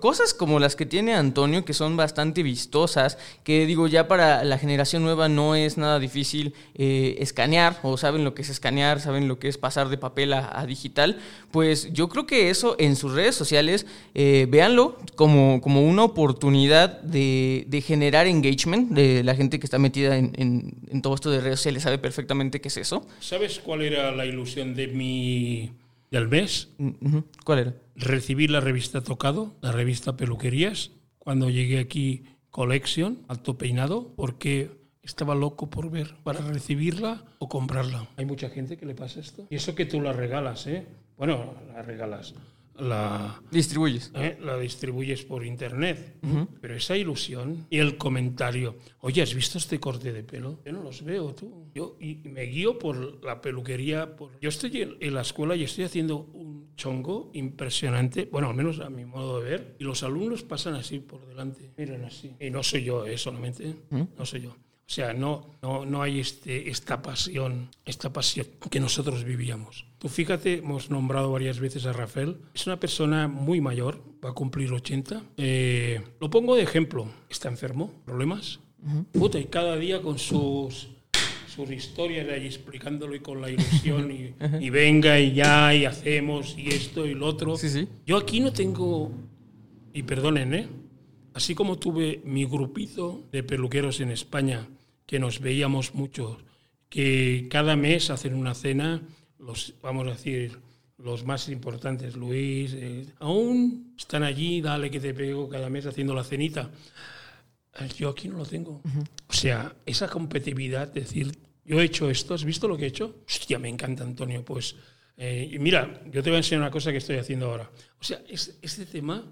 cosas como las que tiene Antonio, que son bastante vistosas, que digo, ya para la generación nueva no es nada difícil eh, escanear, o saben lo que es escanear, saben lo que es pasar de papel a, digital, pues yo creo que eso en sus redes sociales, eh, véanlo como, como una oportunidad de, de generar engagement, de la gente que está metida en, en- en todo esto de redes sociales sabe perfectamente qué es eso. ¿Sabes cuál era la ilusión de mi del mes? Mm. ¿Cuál era? Recibí la revista Tocado, la revista Peluquerías, cuando llegué aquí Collection, alto peinado, porque estaba loco por ver para recibirla o comprarla. Hay mucha gente que le pasa esto. Y eso que tú la regalas, ¿eh? Bueno, la regalas. La, Distribuyes. ¿eh? la distribuyes por internet. Pero esa ilusión y el comentario, oye, ¿has visto este corte de pelo? Yo no los veo, tú. Yo y me guío por la peluquería. Por... Yo estoy en, en la escuela y estoy haciendo un chongo impresionante, bueno, al menos a mi modo de ver, y los alumnos pasan así por delante, miren así. Y no soy yo, eh, solamente, no soy yo. O sea, no, no, no hay este, esta pasión, esta pasión que nosotros vivíamos. Tú fíjate, hemos nombrado varias veces a Rafael. Es una persona muy mayor, va a cumplir 80. Eh, lo pongo de ejemplo. Está enfermo, problemas. Puta, y cada día con sus sus historias de ahí explicándolo y con la ilusión y, y, venga y ya y hacemos y esto y lo otro. Sí, sí. Yo aquí no tengo, y perdonen, ¿eh? Así como tuve mi grupito de peluqueros en España, que nos veíamos mucho, que cada mes hacen una cena, los, vamos a decir, los más importantes, Luis, eh, aún están allí, dale que te pego cada mes haciendo la cenita. Yo aquí no lo tengo. O sea, esa competitividad, decir, yo he hecho esto, ¿has visto lo que he hecho? Hostia, me encanta, Antonio. Pues, eh, y mira, yo te voy a enseñar una cosa que estoy haciendo ahora. O sea, es, este tema,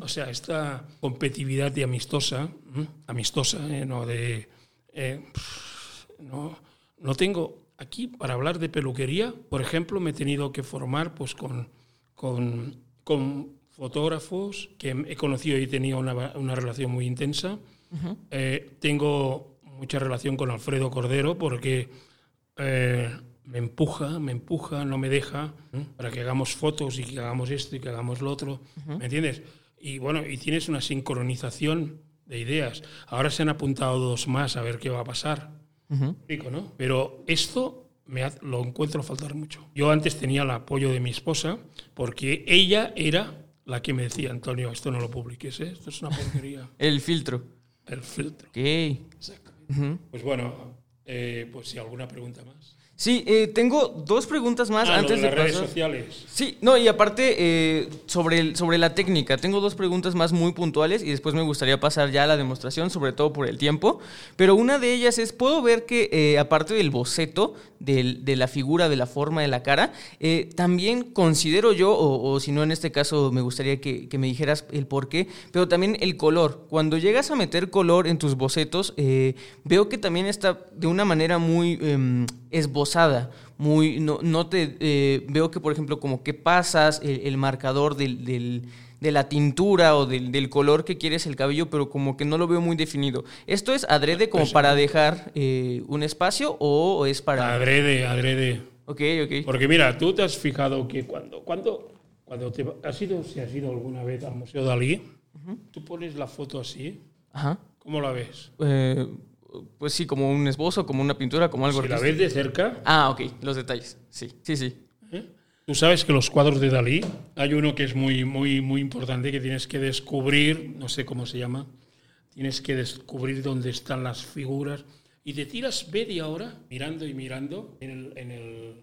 o sea, esta competitividad de amistosa, ¿m? amistosa, eh, no de. eh, pff, no, no tengo. Aquí, para hablar de peluquería, por ejemplo, me he tenido que formar pues, con, con, con fotógrafos que he conocido y he tenido una, una relación muy intensa. Eh, tengo mucha relación con Alfredo Cordero porque eh, me empuja, me empuja, no me deja para que hagamos fotos y que hagamos esto y que hagamos lo otro. ¿Me entiendes? Y bueno, y tienes una sincronización de ideas. Ahora se han apuntado dos más a ver qué va a pasar. Rico, ¿no? Pero esto me ha- lo encuentro faltar mucho. Yo antes tenía el apoyo de mi esposa porque ella era la que me decía, Antonio, esto no lo publiques, ¿eh? esto es una porquería. El filtro. El filtro. Ok. Exactamente. Pues bueno, eh, pues si alguna pregunta más. Sí, eh, tengo dos preguntas más Ah, lo antes de de, las redes pasar. sociales. Sí, no, y aparte, eh, sobre, el- sobre la técnica, tengo dos preguntas más muy puntuales y después me gustaría pasar ya a la demostración, sobre todo por el tiempo. Pero una de ellas es, puedo ver que eh, aparte del boceto, del- de la figura, de la forma de la cara, eh, también considero yo, o, o si no en este caso me gustaría que, que me dijeras el por qué, pero también el color. Cuando llegas a meter color en tus bocetos, eh, veo que también está de una manera muy em, esbozada, muy, no, no te eh, veo que por ejemplo como que pasas el, el marcador del, del- de la tintura o del, del color que quieres el cabello, pero como que no lo veo muy definido. ¿Esto es adrede como para dejar eh, un espacio o, o es para...? Adrede, adrede. Ok, ok. Porque mira, tú te has fijado que cuando, cuando, cuando te has ido, si has ido alguna vez al Museo Dalí, tú pones la foto así, Ajá. ¿cómo la ves? Eh, pues sí, como un esbozo, como una pintura, como algo Si la artístico. ves de cerca, Ah, ok, los detalles. Sí, sí, sí. ¿eh? tú sabes que los cuadros de Dalí, hay uno que es muy, muy, muy importante que tienes que descubrir, no sé cómo se llama, tienes que descubrir dónde están las figuras y te tiras media hora mirando y mirando en el, en el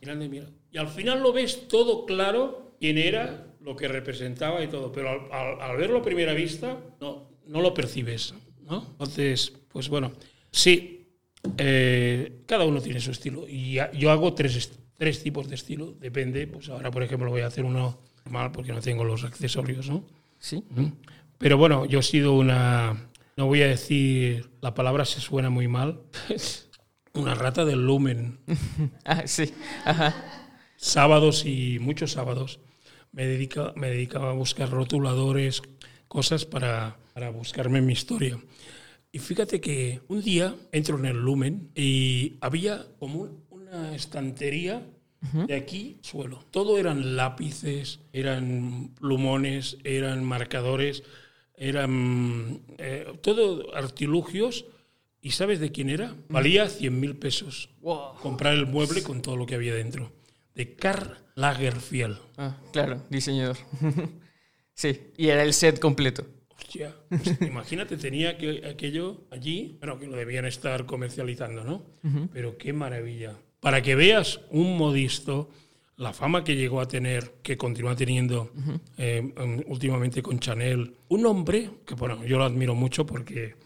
mirando y mirando. Y al final lo ves todo claro quién era, lo que representaba y todo, pero al, al- al verlo a primera vista no, no lo percibes, ¿no? Entonces, pues bueno, sí, eh, cada uno tiene su estilo y yo hago tres, tres tipos de estilo, depende, pues ahora por ejemplo voy a hacer uno normal porque no tengo los accesorios, ¿no? Sí. Pero bueno, yo he sido una, no voy a decir, la palabra se suena muy mal, una rata del lumen. Ah, sí. Ajá. Sábados y muchos sábados me, dedica, me dedicaba a buscar rotuladores, cosas para, para buscarme mi historia. Y fíjate que un día entro en el lumen y había como un- una estantería de aquí suelo. Todo eran lápices, eran plumones, eran marcadores, eran eh, todo artilugios. ¿Y sabes de quién era? Valía 100 mil pesos. Wow. Comprar el mueble con todo lo que había dentro. De Karl Lagerfeld. Ah, claro, diseñador. sí, y era el set completo. Hostia, pues imagínate, tenía que, aquello allí, bueno, que lo debían estar comercializando, ¿no? Pero qué maravilla. Para que veas un modisto, la fama que llegó a tener, que continúa teniendo eh, últimamente con Chanel, un hombre que, bueno, yo lo admiro mucho porque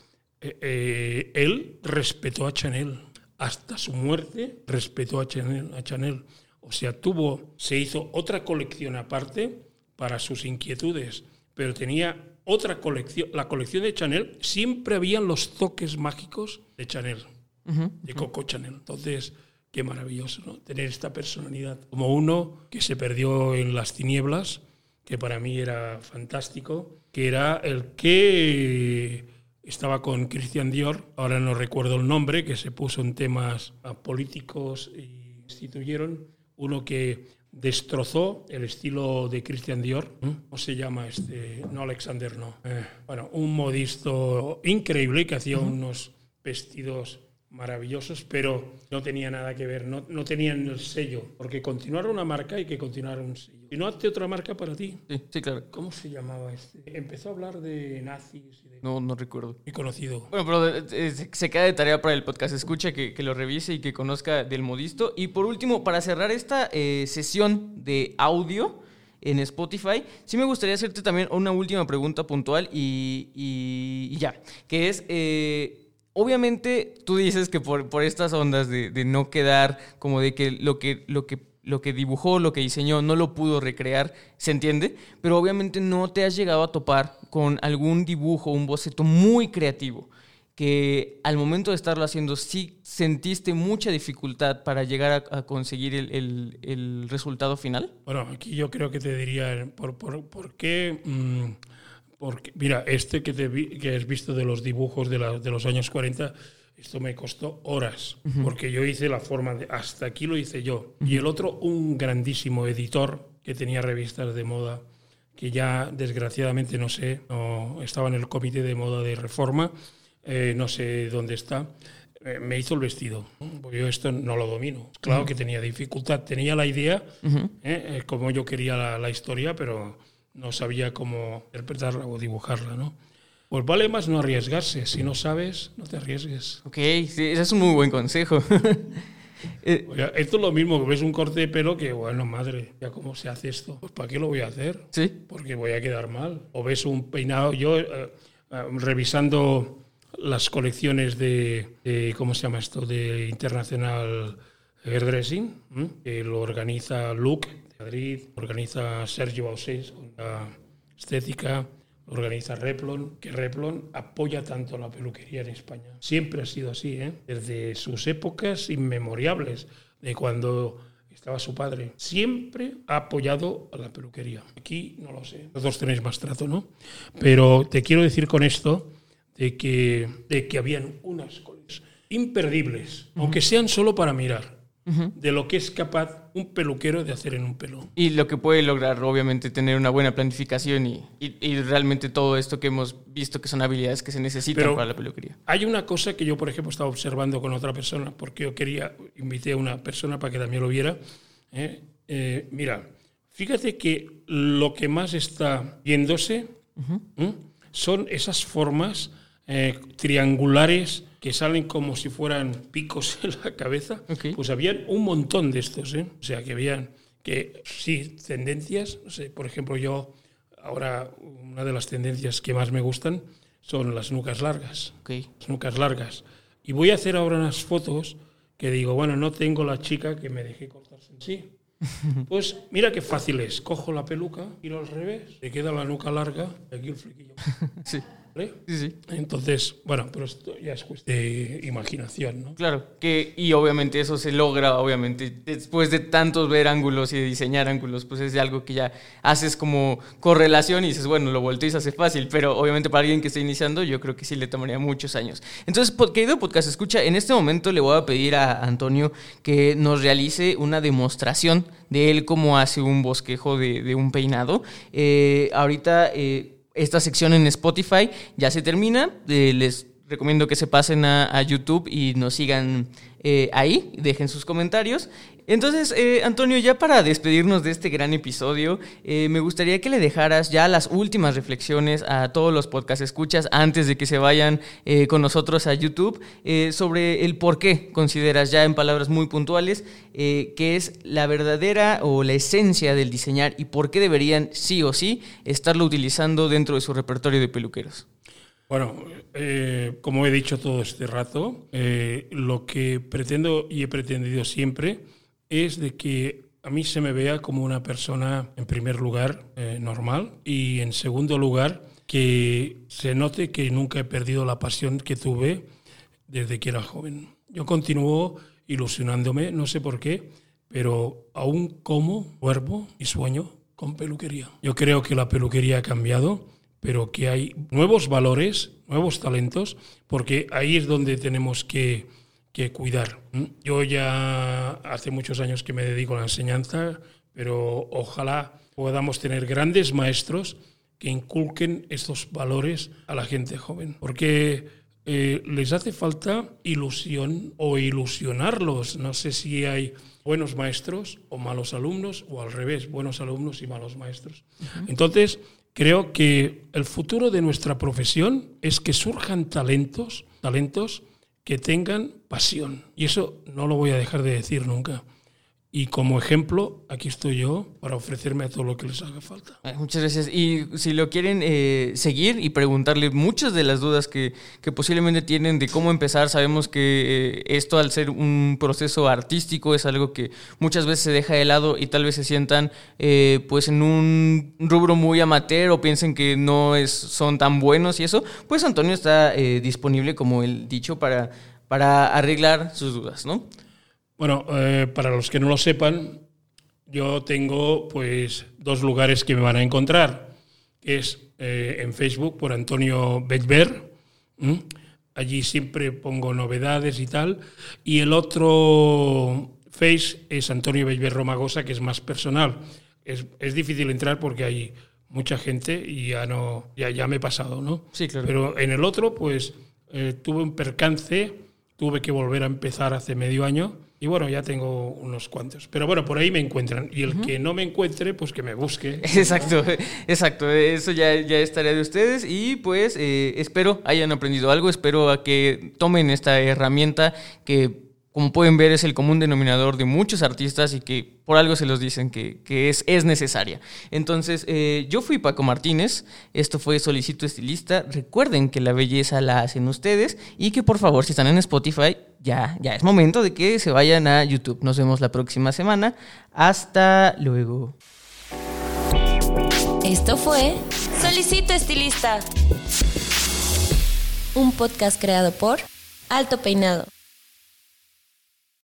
eh, eh, él respetó a Chanel. Hasta su muerte respetó a Chanel, a Chanel. O sea, tuvo, se hizo otra colección aparte para sus inquietudes, pero tenía otra colección. La colección de Chanel siempre habían los toques mágicos de Chanel, de Coco Chanel. Entonces, qué maravilloso, ¿no? Tener esta personalidad. Como uno que se perdió en las tinieblas, que para mí era fantástico, que era el que estaba con Christian Dior, ahora no recuerdo el nombre, que se puso en temas políticos y instituyeron uno que destrozó el estilo de Christian Dior. ¿Cómo se llama este? No, Alexander, no. Eh, bueno, un modisto increíble que hacía unos vestidos maravillosos, pero no tenía nada que ver, no, no tenían el sello, porque continuar una marca hay que continuar un sello. Y no hazte otra marca para ti. Sí, sí, claro. ¿Cómo se llamaba este? Empezó a hablar de nazis y de... No, no recuerdo. Muy conocido. Bueno, pero eh, eh, se- se queda de tarea para el podcast. Escucha, que, que lo revise y que conozca del modisto. Y por último, para cerrar esta eh, sesión de audio en Spotify, sí me gustaría hacerte también una última pregunta puntual y, y- y ya. Que es, eh, obviamente tú dices que por, por estas ondas de, de no quedar como de que lo que... Lo que lo que dibujó, lo que diseñó, no lo pudo recrear, se entiende, pero obviamente no te has llegado a topar con algún dibujo, un boceto muy creativo, que al momento de estarlo haciendo sí sentiste mucha dificultad para llegar a, conseguir el, el- el resultado final. Bueno, aquí yo creo que te diría, ¿por, por, por qué? mm, porque, mira, este que, te vi- que has visto de los dibujos de, la- de los años 40, esto me costó horas, porque yo hice la forma de, hasta aquí lo hice yo. Y el otro, un grandísimo editor que tenía revistas de moda, que ya desgraciadamente no sé, no, estaba en el comité de moda de reforma, eh, no sé dónde está, eh, me hizo el vestido. Porque yo esto no lo domino. Claro que tenía dificultad, tenía la idea, eh, como yo quería la, la historia, pero no sabía cómo interpretarla o dibujarla, ¿no? Pues vale más no arriesgarse. Si no sabes, no te arriesgues. Ok, sí, ese es un muy buen consejo. Eh, O sea, esto es lo mismo que ves un corte de pelo que, bueno, madre, ya cómo se hace esto. Pues ¿para qué lo voy a hacer? sí, porque voy a quedar mal. O ves un peinado, yo eh, eh, revisando las colecciones de, de, ¿cómo se llama esto?, de International Hairdressing, que lo organiza Luke Madrid, organiza Sergio Bausés con la estética, organiza Replon, que Replon apoya tanto la peluquería en España. Siempre ha sido así, ¿eh? desde sus épocas inmemorables, de cuando estaba su padre. Siempre ha apoyado a la peluquería. Aquí no lo sé. Los dos tenéis más trato, ¿no? Pero te quiero decir con esto de que, de que habían unas cosas imperdibles, aunque sean solo para mirar, de lo que es capaz un peluquero de hacer en un pelo. y lo que puede lograr, obviamente, tener una buena planificación y, y- y realmente todo esto que hemos visto que son habilidades que se necesitan Pero- para la peluquería. Hay una cosa que yo, por ejemplo, estaba observando con otra persona, porque yo quería, invité a una persona para que también lo viera. ¿eh? Eh, mira, fíjate que lo que más está viéndose son esas formas eh, triangulares que salen como si fueran picos en la cabeza. Pues habían un montón de estos, ¿eh? O sea, que habían que sí, tendencias, no sé, por ejemplo, yo ahora una de las tendencias que más me gustan son las nucas largas las nucas largas. Y voy a hacer ahora unas fotos que digo, bueno, no tengo la chica que me dejé cortarse sí. Pues mira qué fácil es. Cojo la peluca, giro al revés, te queda la nuca larga y aquí el flequillo. Sí, ¿Vale? sí, sí. Entonces, bueno, pero esto ya es cuestión de imaginación, ¿no? Claro, que, y obviamente eso se logra, obviamente, después de tantos ver ángulos y de diseñar ángulos, pues es algo que ya haces como correlación y dices, bueno, lo volteas hace fácil, pero obviamente para alguien que está iniciando, yo creo que sí le tomaría muchos años. Entonces, querido podcast, escucha, en este momento le voy a pedir a Antonio que nos realice una demostración de él cómo hace un bosquejo de, de un peinado. Eh, ahorita... eh, esta sección en Spotify ya se termina. Eh, les recomiendo que se pasen a, YouTube y nos sigan eh, ahí, dejen sus comentarios. Entonces, eh, Antonio, ya para despedirnos de este gran episodio, eh, me gustaría que le dejaras ya las últimas reflexiones a todos los podcast escuchas antes de que se vayan eh, con nosotros a YouTube sobre el por qué consideras ya en palabras muy puntuales que es la verdadera o la esencia del diseñar y por qué deberían sí o sí estarlo utilizando dentro de su repertorio de peluqueros. Bueno, eh, como he dicho todo este rato, eh, lo que pretendo y he pretendido siempre es de que a mí se me vea como una persona, en primer lugar, eh, normal y en segundo lugar, que se note que nunca he perdido la pasión que tuve desde que era joven. Yo continúo ilusionándome, no sé por qué, pero aún como, duermo y sueño con peluquería. Yo creo que la peluquería ha cambiado pero que hay nuevos valores, nuevos talentos, porque ahí es donde tenemos que, que cuidar. Yo ya hace muchos años que me dedico a la enseñanza, pero ojalá podamos tener grandes maestros que inculquen estos valores a la gente joven, porque eh, les hace falta ilusión o ilusionarlos. No sé si hay buenos maestros o malos alumnos, o al revés, buenos alumnos y malos maestros. Entonces, creo que el futuro de nuestra profesión es que surjan talentos, talentos que tengan pasión. Y eso no lo voy a dejar de decir nunca. Y como ejemplo, aquí estoy yo para ofrecerme a todo lo que les haga falta. Muchas gracias. Y si lo quieren eh, seguir y preguntarle muchas de las dudas que, que, posiblemente tienen de cómo empezar, sabemos que eh, esto al ser un proceso artístico es algo que muchas veces se deja de lado y tal vez se sientan eh, pues en un rubro muy amateur o piensen que no es, son tan buenos y eso, pues Antonio está disponible, como el dicho, para, para arreglar sus dudas, ¿no? Bueno, eh, para los que no lo sepan, yo tengo pues dos lugares que me van a encontrar. Es eh, en Facebook por Antonio Bechber. Allí siempre pongo novedades y tal. Y el otro Face es Antonio Bechber Romagosa, que es más personal. Es, es, difícil entrar porque hay mucha gente y ya no ya, ya me he pasado, ¿no? Sí, claro. Pero en el otro, pues eh, tuve un percance, tuve que volver a empezar hace medio año y bueno, ya tengo unos cuantos. Pero bueno, por ahí me encuentran. Y el que no me encuentre, pues que me busque. Exacto, exacto. Eso ya, ya es tarea de ustedes. Y pues eh, espero hayan aprendido algo. Espero a que tomen esta herramienta que como pueden ver, es el común denominador de muchos artistas y que por algo se los dicen que, es, es, necesaria. Entonces, eh, yo fui Paco Martínez, esto fue Solicito Estilista. Recuerden que la belleza la hacen ustedes y que por favor, si están en Spotify, ya, ya es momento de que se vayan a YouTube. Nos vemos la próxima semana. Hasta luego. Esto fue Solicito Estilista, un podcast creado por Alto Peinado.